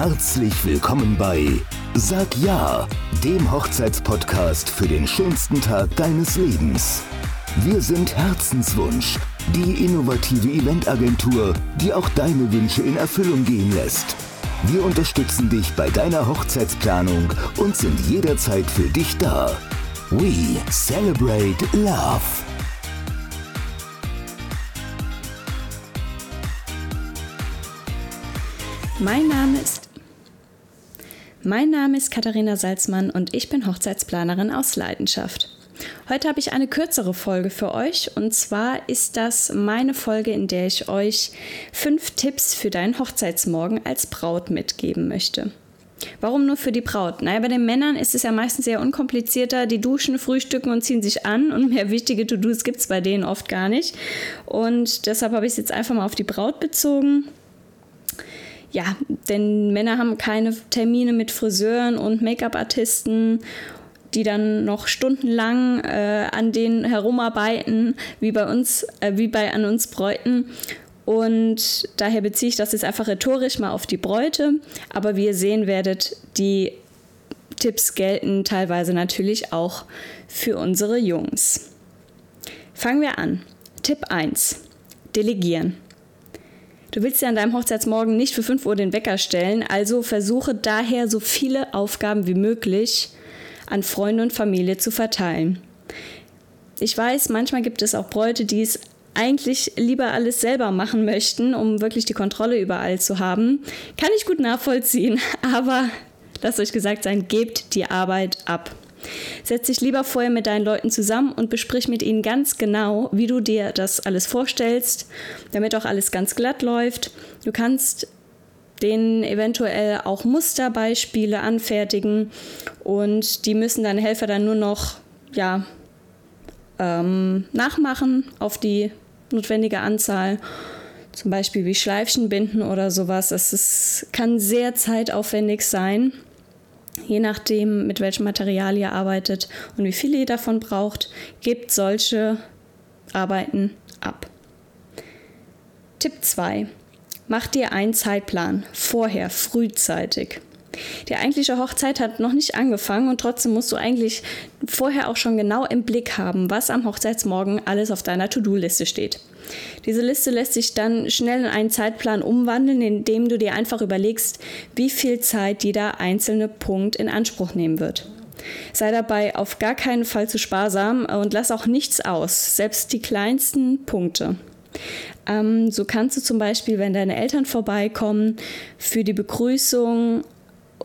Herzlich willkommen bei Sag Ja, dem Hochzeitspodcast für den schönsten Tag deines Lebens. Wir sind Herzenswunsch, die innovative Eventagentur, die auch deine Wünsche in Erfüllung gehen lässt. Wir unterstützen dich bei deiner Hochzeitsplanung und sind jederzeit für dich da. We celebrate love. Mein Name ist Mein Name ist Katharina Salzmann und ich bin Hochzeitsplanerin aus Leidenschaft. Heute habe ich eine kürzere Folge für euch und zwar ist das meine Folge, in der ich euch fünf Tipps für deinen Hochzeitsmorgen als Braut mitgeben möchte. Warum nur für die Braut? Naja, bei den Männern ist es ja meistens sehr unkomplizierter. Die duschen, frühstücken und ziehen sich an und mehr wichtige To-Dos gibt es bei denen oft gar nicht. Und deshalb habe ich es jetzt einfach mal auf die Braut bezogen ja, denn Männer haben keine Termine mit Friseuren und Make-up-Artisten, die dann noch stundenlang äh, an denen herumarbeiten, wie bei uns, äh, wie bei an uns Bräuten. Und daher beziehe ich das jetzt einfach rhetorisch mal auf die Bräute. Aber wie ihr sehen werdet, die Tipps gelten teilweise natürlich auch für unsere Jungs. Fangen wir an. Tipp 1. Delegieren. Du willst ja an deinem Hochzeitsmorgen nicht für 5 Uhr den Wecker stellen, also versuche daher so viele Aufgaben wie möglich an Freunde und Familie zu verteilen. Ich weiß, manchmal gibt es auch Bräute, die es eigentlich lieber alles selber machen möchten, um wirklich die Kontrolle überall zu haben. Kann ich gut nachvollziehen, aber lasst euch gesagt sein, gebt die Arbeit ab. Setz dich lieber vorher mit deinen Leuten zusammen und besprich mit ihnen ganz genau, wie du dir das alles vorstellst, damit auch alles ganz glatt läuft. Du kannst denen eventuell auch Musterbeispiele anfertigen und die müssen deine Helfer dann nur noch ja, ähm, nachmachen auf die notwendige Anzahl. Zum Beispiel wie Schleifchen binden oder sowas. Das kann sehr zeitaufwendig sein je nachdem, mit welchem Material ihr arbeitet und wie viel ihr davon braucht, gebt solche Arbeiten ab. Tipp 2. Macht dir einen Zeitplan vorher, frühzeitig. Die eigentliche Hochzeit hat noch nicht angefangen und trotzdem musst du eigentlich vorher auch schon genau im Blick haben, was am Hochzeitsmorgen alles auf deiner To-Do-Liste steht. Diese Liste lässt sich dann schnell in einen Zeitplan umwandeln, indem du dir einfach überlegst, wie viel Zeit jeder einzelne Punkt in Anspruch nehmen wird. Sei dabei auf gar keinen Fall zu sparsam und lass auch nichts aus, selbst die kleinsten Punkte. Ähm, so kannst du zum Beispiel, wenn deine Eltern vorbeikommen, für die Begrüßung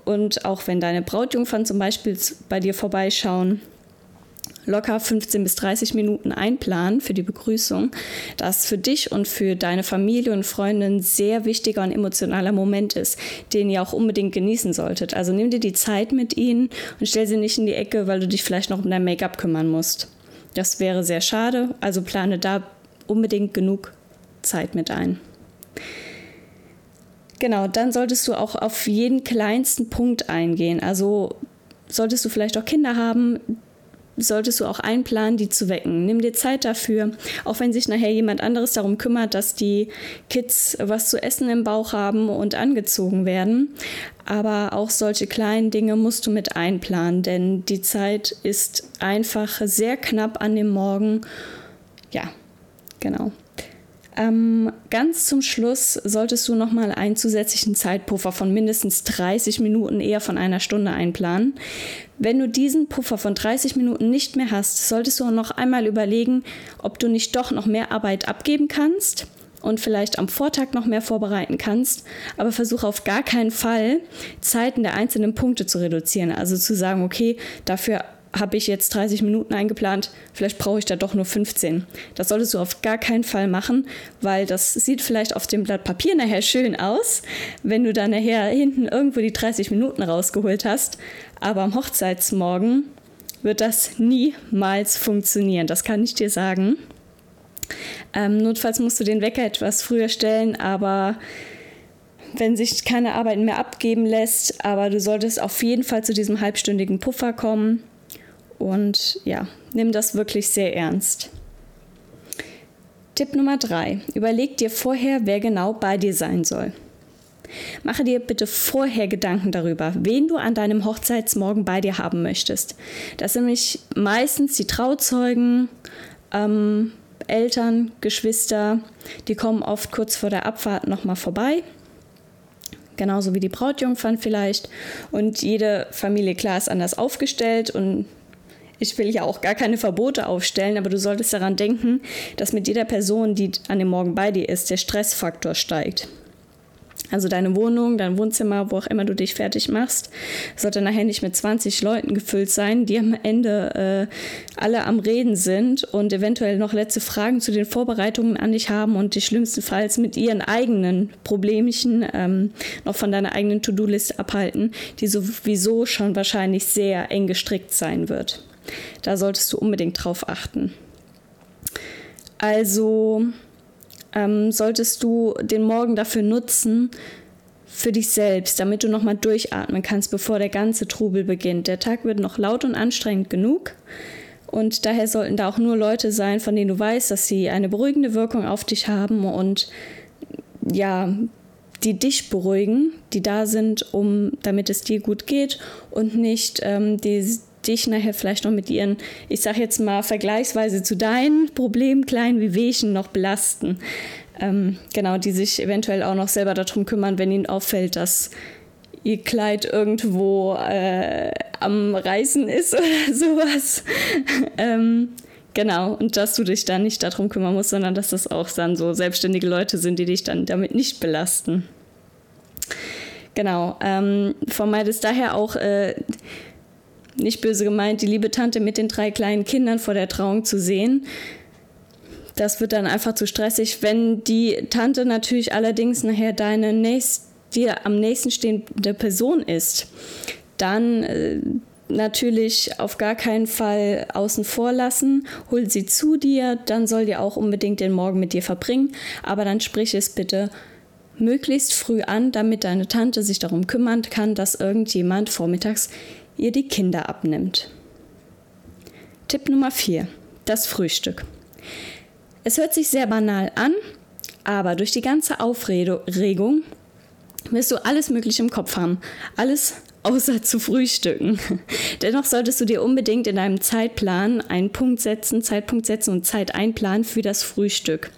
und auch wenn deine Brautjungfern zum Beispiel bei dir vorbeischauen, locker 15 bis 30 Minuten einplanen für die Begrüßung, das für dich und für deine Familie und Freunde ein sehr wichtiger und emotionaler Moment ist, den ihr auch unbedingt genießen solltet. Also nimm dir die Zeit mit ihnen und stell sie nicht in die Ecke, weil du dich vielleicht noch um dein Make-up kümmern musst. Das wäre sehr schade, also plane da unbedingt genug Zeit mit ein. Genau, dann solltest du auch auf jeden kleinsten Punkt eingehen. Also solltest du vielleicht auch Kinder haben, solltest du auch einplanen, die zu wecken. Nimm dir Zeit dafür, auch wenn sich nachher jemand anderes darum kümmert, dass die Kids was zu essen im Bauch haben und angezogen werden. Aber auch solche kleinen Dinge musst du mit einplanen, denn die Zeit ist einfach sehr knapp an dem Morgen. Ja, genau. Ähm, ganz zum Schluss solltest du nochmal einen zusätzlichen Zeitpuffer von mindestens 30 Minuten, eher von einer Stunde einplanen. Wenn du diesen Puffer von 30 Minuten nicht mehr hast, solltest du noch einmal überlegen, ob du nicht doch noch mehr Arbeit abgeben kannst und vielleicht am Vortag noch mehr vorbereiten kannst, aber versuche auf gar keinen Fall Zeiten der einzelnen Punkte zu reduzieren. Also zu sagen, okay, dafür habe ich jetzt 30 Minuten eingeplant, vielleicht brauche ich da doch nur 15. Das solltest du auf gar keinen Fall machen, weil das sieht vielleicht auf dem Blatt Papier nachher schön aus, wenn du dann nachher hinten irgendwo die 30 Minuten rausgeholt hast. Aber am Hochzeitsmorgen wird das niemals funktionieren. Das kann ich dir sagen. Ähm, notfalls musst du den Wecker etwas früher stellen, aber wenn sich keine Arbeit mehr abgeben lässt, aber du solltest auf jeden Fall zu diesem halbstündigen Puffer kommen und ja, nimm das wirklich sehr ernst. Tipp Nummer drei: Überleg dir vorher, wer genau bei dir sein soll. Mache dir bitte vorher Gedanken darüber, wen du an deinem Hochzeitsmorgen bei dir haben möchtest. Das sind nämlich meistens die Trauzeugen, ähm, Eltern, Geschwister, die kommen oft kurz vor der Abfahrt nochmal vorbei. Genauso wie die Brautjungfern vielleicht. Und jede Familie, klar, ist anders aufgestellt und ich will ja auch gar keine Verbote aufstellen, aber du solltest daran denken, dass mit jeder Person, die an dem Morgen bei dir ist, der Stressfaktor steigt. Also deine Wohnung, dein Wohnzimmer, wo auch immer du dich fertig machst, sollte nachher nicht mit 20 Leuten gefüllt sein, die am Ende äh, alle am Reden sind und eventuell noch letzte Fragen zu den Vorbereitungen an dich haben und dich schlimmstenfalls mit ihren eigenen Problemchen ähm, noch von deiner eigenen To-Do-Liste abhalten, die sowieso schon wahrscheinlich sehr eng gestrickt sein wird. Da solltest du unbedingt drauf achten. Also ähm, solltest du den Morgen dafür nutzen, für dich selbst, damit du nochmal durchatmen kannst, bevor der ganze Trubel beginnt. Der Tag wird noch laut und anstrengend genug. Und daher sollten da auch nur Leute sein, von denen du weißt, dass sie eine beruhigende Wirkung auf dich haben und ja, die dich beruhigen, die da sind, um damit es dir gut geht und nicht ähm, die dich nachher vielleicht noch mit ihren, ich sag jetzt mal, vergleichsweise zu deinen Problemen, kleinen Wehwehchen noch belasten. Ähm, genau, die sich eventuell auch noch selber darum kümmern, wenn ihnen auffällt, dass ihr Kleid irgendwo äh, am Reißen ist oder sowas. ähm, genau, und dass du dich dann nicht darum kümmern musst, sondern dass das auch dann so selbstständige Leute sind, die dich dann damit nicht belasten. Genau, ähm, vermeidest daher auch äh, nicht böse gemeint, die liebe Tante mit den drei kleinen Kindern vor der Trauung zu sehen. Das wird dann einfach zu stressig, wenn die Tante natürlich allerdings nachher deine nächst, dir am nächsten stehende Person ist. Dann äh, natürlich auf gar keinen Fall außen vor lassen. Hol sie zu dir, dann soll die auch unbedingt den Morgen mit dir verbringen. Aber dann sprich es bitte möglichst früh an, damit deine Tante sich darum kümmern kann, dass irgendjemand vormittags ihr die Kinder abnimmt. Tipp Nummer 4. Das Frühstück. Es hört sich sehr banal an, aber durch die ganze Aufregung wirst du alles Mögliche im Kopf haben. Alles außer zu frühstücken. Dennoch solltest du dir unbedingt in deinem Zeitplan einen Punkt setzen, Zeitpunkt setzen und Zeit einplanen für das Frühstück.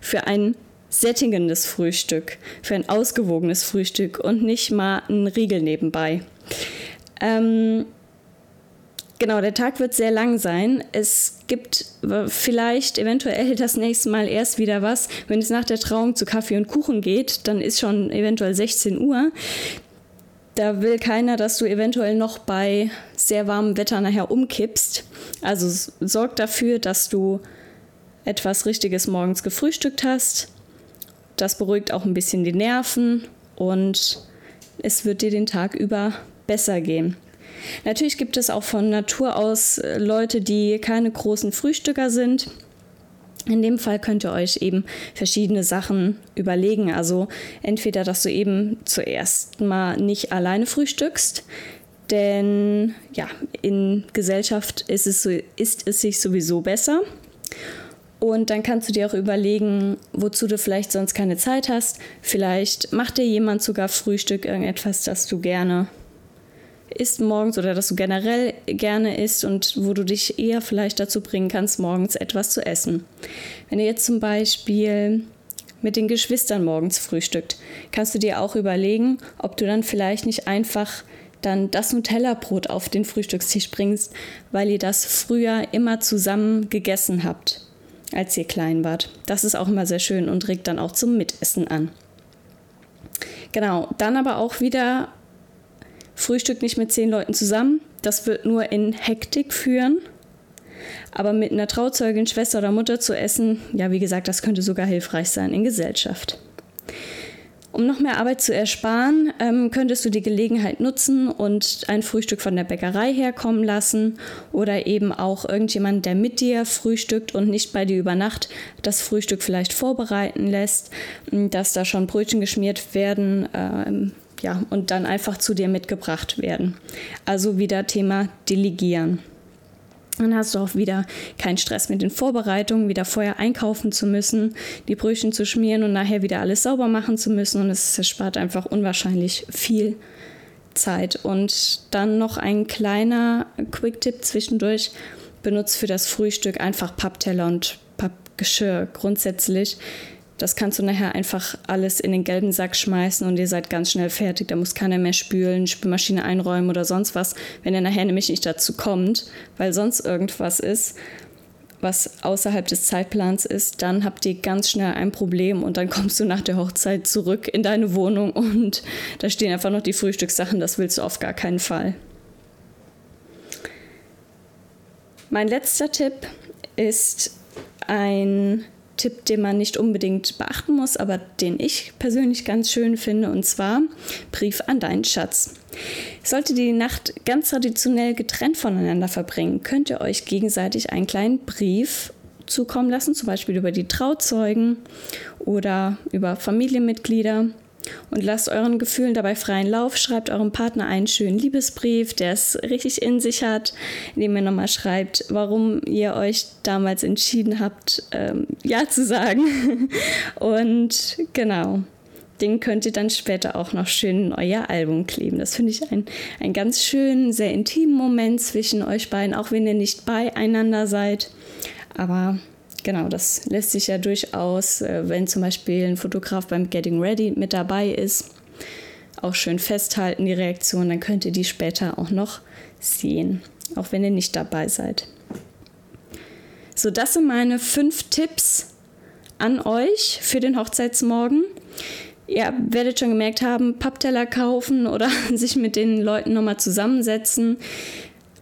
Für ein sättigendes Frühstück, für ein ausgewogenes Frühstück und nicht mal ein Riegel nebenbei. Ähm, genau, der Tag wird sehr lang sein. Es gibt vielleicht eventuell das nächste Mal erst wieder was. Wenn es nach der Trauung zu Kaffee und Kuchen geht, dann ist schon eventuell 16 Uhr. Da will keiner, dass du eventuell noch bei sehr warmem Wetter nachher umkippst. Also sorg dafür, dass du etwas Richtiges morgens gefrühstückt hast. Das beruhigt auch ein bisschen die Nerven und es wird dir den Tag über besser gehen. Natürlich gibt es auch von Natur aus äh, Leute, die keine großen Frühstücker sind. In dem Fall könnt ihr euch eben verschiedene Sachen überlegen. Also entweder, dass du eben zuerst mal nicht alleine frühstückst, denn ja, in Gesellschaft ist es, so, ist es sich sowieso besser. Und dann kannst du dir auch überlegen, wozu du vielleicht sonst keine Zeit hast. Vielleicht macht dir jemand sogar Frühstück, irgendetwas, das du gerne isst morgens oder dass du generell gerne isst und wo du dich eher vielleicht dazu bringen kannst, morgens etwas zu essen. Wenn ihr jetzt zum Beispiel mit den Geschwistern morgens frühstückt, kannst du dir auch überlegen, ob du dann vielleicht nicht einfach dann das Nutella-Brot auf den Frühstückstisch bringst, weil ihr das früher immer zusammen gegessen habt, als ihr klein wart. Das ist auch immer sehr schön und regt dann auch zum Mitessen an. Genau, dann aber auch wieder Frühstück nicht mit zehn Leuten zusammen. Das wird nur in Hektik führen. Aber mit einer Trauzeugin, Schwester oder Mutter zu essen, ja, wie gesagt, das könnte sogar hilfreich sein in Gesellschaft. Um noch mehr Arbeit zu ersparen, ähm, könntest du die Gelegenheit nutzen und ein Frühstück von der Bäckerei herkommen lassen oder eben auch irgendjemand, der mit dir frühstückt und nicht bei dir über Nacht das Frühstück vielleicht vorbereiten lässt, dass da schon Brötchen geschmiert werden. Ähm, ja, und dann einfach zu dir mitgebracht werden. Also wieder Thema Delegieren. Dann hast du auch wieder keinen Stress mit den Vorbereitungen, wieder vorher einkaufen zu müssen, die Brötchen zu schmieren und nachher wieder alles sauber machen zu müssen. Und es spart einfach unwahrscheinlich viel Zeit. Und dann noch ein kleiner Quick-Tipp zwischendurch. Benutzt für das Frühstück einfach Pappteller und Pappgeschirr grundsätzlich. Das kannst du nachher einfach alles in den gelben Sack schmeißen und ihr seid ganz schnell fertig. Da muss keiner mehr spülen, Spülmaschine einräumen oder sonst was, wenn ihr nachher nämlich nicht dazu kommt, weil sonst irgendwas ist, was außerhalb des Zeitplans ist, dann habt ihr ganz schnell ein Problem und dann kommst du nach der Hochzeit zurück in deine Wohnung und da stehen einfach noch die Frühstückssachen. Das willst du auf gar keinen Fall. Mein letzter Tipp ist ein Tipp, den man nicht unbedingt beachten muss, aber den ich persönlich ganz schön finde, und zwar Brief an deinen Schatz. Solltet ihr die Nacht ganz traditionell getrennt voneinander verbringen, könnt ihr euch gegenseitig einen kleinen Brief zukommen lassen, zum Beispiel über die Trauzeugen oder über Familienmitglieder und lasst euren Gefühlen dabei freien Lauf. Schreibt eurem Partner einen schönen Liebesbrief, der es richtig in sich hat, indem ihr nochmal schreibt, warum ihr euch damals entschieden habt, ähm, Ja zu sagen. und genau. Den könnt ihr dann später auch noch schön in euer Album kleben. Das finde ich einen ganz schönen, sehr intimen Moment zwischen euch beiden, auch wenn ihr nicht beieinander seid. Aber genau, das lässt sich ja durchaus, äh, wenn zum Beispiel ein Fotograf beim Getting Ready mit dabei ist, auch schön festhalten, die Reaktion, dann könnt ihr die später auch noch sehen, auch wenn ihr nicht dabei seid. So, das sind meine fünf Tipps an euch für den Hochzeitsmorgen. Ihr werdet schon gemerkt haben, Pappteller kaufen oder sich mit den Leuten nochmal zusammensetzen,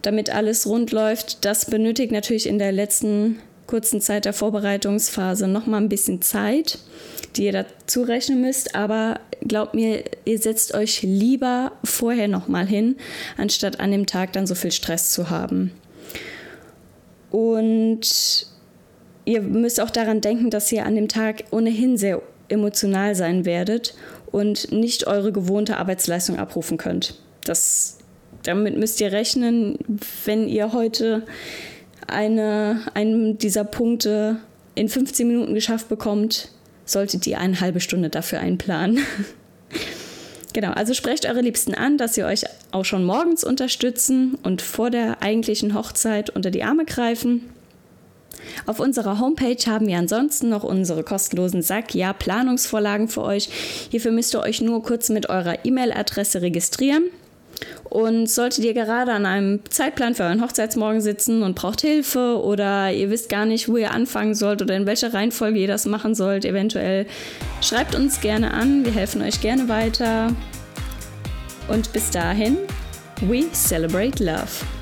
damit alles rund läuft. Das benötigt natürlich in der letzten kurzen Zeit der Vorbereitungsphase noch mal ein bisschen Zeit, die ihr dazu rechnen müsst. Aber glaubt mir, ihr setzt euch lieber vorher noch mal hin, anstatt an dem Tag dann so viel Stress zu haben. Und ihr müsst auch daran denken, dass ihr an dem Tag ohnehin sehr emotional sein werdet und nicht eure gewohnte Arbeitsleistung abrufen könnt. Das, damit müsst ihr rechnen, wenn ihr heute eine, einen dieser Punkte in 15 Minuten geschafft bekommt, solltet ihr eine halbe Stunde dafür einplanen. genau, also sprecht eure Liebsten an, dass sie euch auch schon morgens unterstützen und vor der eigentlichen Hochzeit unter die Arme greifen. Auf unserer Homepage haben wir ansonsten noch unsere kostenlosen Sack-Ja-Planungsvorlagen für euch. Hierfür müsst ihr euch nur kurz mit eurer E-Mail-Adresse registrieren. Und solltet ihr gerade an einem Zeitplan für euren Hochzeitsmorgen sitzen und braucht Hilfe oder ihr wisst gar nicht, wo ihr anfangen sollt oder in welcher Reihenfolge ihr das machen sollt, eventuell schreibt uns gerne an. Wir helfen euch gerne weiter. Und bis dahin, we celebrate love.